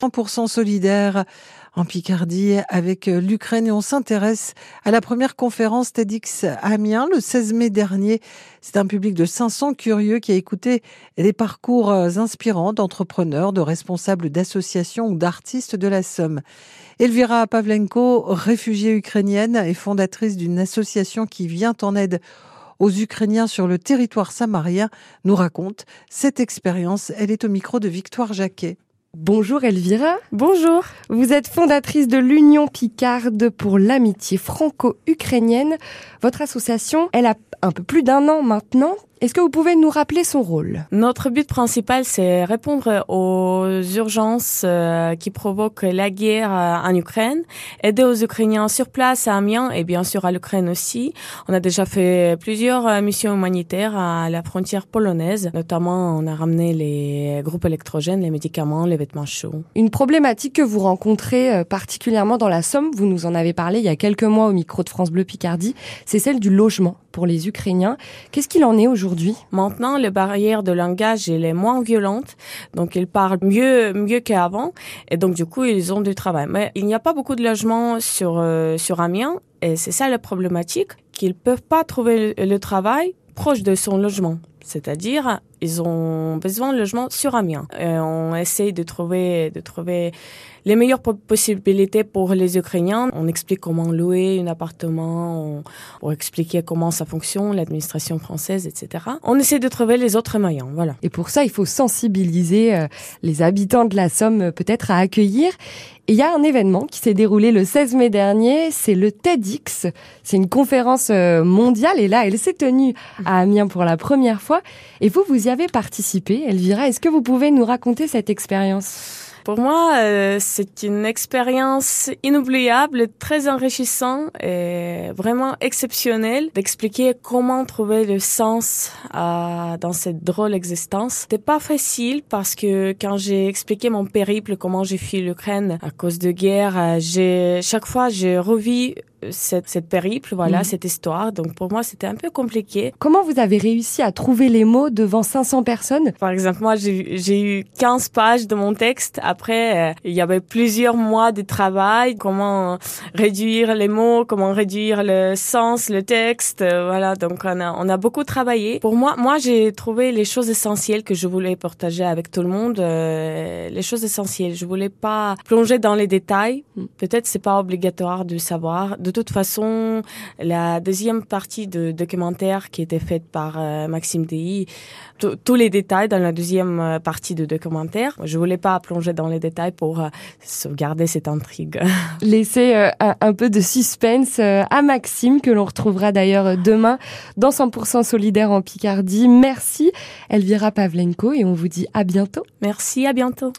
100% solidaire en Picardie avec euh, l'Ukraine et on s'intéresse à la première conférence TEDx Amiens le 16 mai dernier. C'est un public de 500 curieux qui a écouté les parcours euh, inspirants d'entrepreneurs, de responsables d'associations ou d'artistes de la Somme. Elvira Pavlenko, réfugiée ukrainienne et fondatrice d'une association qui vient en aide aux Ukrainiens sur le territoire samarien, nous raconte cette expérience. Elle est au micro de Victoire Jacquet. Bonjour Elvira. Bonjour. Vous êtes fondatrice de l'Union Picarde pour l'amitié franco-ukrainienne. Votre association, elle a un peu plus d'un an maintenant. Est-ce que vous pouvez nous rappeler son rôle? Notre but principal, c'est répondre aux urgences euh, qui provoquent la guerre euh, en Ukraine, aider aux Ukrainiens sur place à Amiens et bien sûr à l'Ukraine aussi. On a déjà fait plusieurs euh, missions humanitaires à la frontière polonaise, notamment on a ramené les groupes électrogènes, les médicaments, les vêtements chauds. Une problématique que vous rencontrez particulièrement dans la Somme, vous nous en avez parlé il y a quelques mois au micro de France Bleu Picardie, c'est celle du logement pour les Ukrainiens. Qu'est-ce qu'il en est aujourd'hui? Maintenant, les barrières de langage elle est moins violente, donc ils parlent mieux mieux qu'avant, et donc du coup ils ont du travail. Mais il n'y a pas beaucoup de logements sur euh, sur Amiens, et c'est ça la problématique qu'ils peuvent pas trouver le, le travail proche de son logement. C'est-à-dire, ils ont besoin de logement sur Amiens. Et on essaie de trouver, de trouver les meilleures possibilités pour les Ukrainiens. On explique comment louer un appartement, on, on expliquer comment ça fonctionne, l'administration française, etc. On essaie de trouver les autres moyens, voilà. Et pour ça, il faut sensibiliser euh, les habitants de la Somme euh, peut-être à accueillir. Il y a un événement qui s'est déroulé le 16 mai dernier, c'est le TEDx. C'est une conférence euh, mondiale et là, elle s'est tenue à Amiens pour la première fois. Et vous, vous y avez participé, Elvira. Est-ce que vous pouvez nous raconter cette expérience? Pour moi, euh, c'est une expérience inoubliable, très enrichissante et vraiment exceptionnelle d'expliquer comment trouver le sens à, dans cette drôle existence. C'était pas facile parce que quand j'ai expliqué mon périple, comment j'ai fui l'Ukraine à cause de guerre, euh, j'ai chaque fois j'ai revu cette, cette périple, voilà, mmh. cette histoire. Donc pour moi, c'était un peu compliqué. Comment vous avez réussi à trouver les mots devant 500 personnes? Par exemple, moi, j'ai eu 15 pages de mon texte. Après, euh, il y avait plusieurs mois de travail. Comment réduire les mots, comment réduire le sens, le texte. Euh, voilà, donc on a, on a beaucoup travaillé. Pour moi, moi, j'ai trouvé les choses essentielles que je voulais partager avec tout le monde. Euh, les choses essentielles. Je voulais pas plonger dans les détails. Mmh. Peut-être c'est pas obligatoire de savoir de toute façon, la deuxième partie de documentaire qui était faite par euh, Maxime Dei, tous les détails dans la deuxième euh, partie de documentaire. Je voulais pas plonger dans les détails pour euh, sauvegarder cette intrigue. Laisser un, peu de suspense à Maxime, que l'on retrouvera d'ailleurs demain dans 100% solidaire en Picardie. Merci Elvira Pavlenko et on vous dit à bientôt. Merci, à bientôt.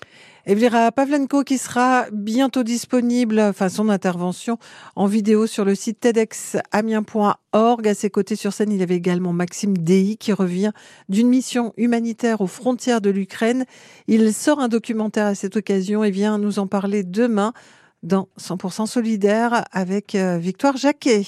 Evlira Pavlenko qui sera bientôt disponible, enfin son intervention en vidéo sur le site tedxamien.org. À ses côtés sur scène, il y avait également Maxime Dei qui revient d'une mission humanitaire aux frontières de l'Ukraine. Il sort un documentaire à cette occasion et vient nous en parler demain dans 100% solidaire avec euh, Victoire Jacquet.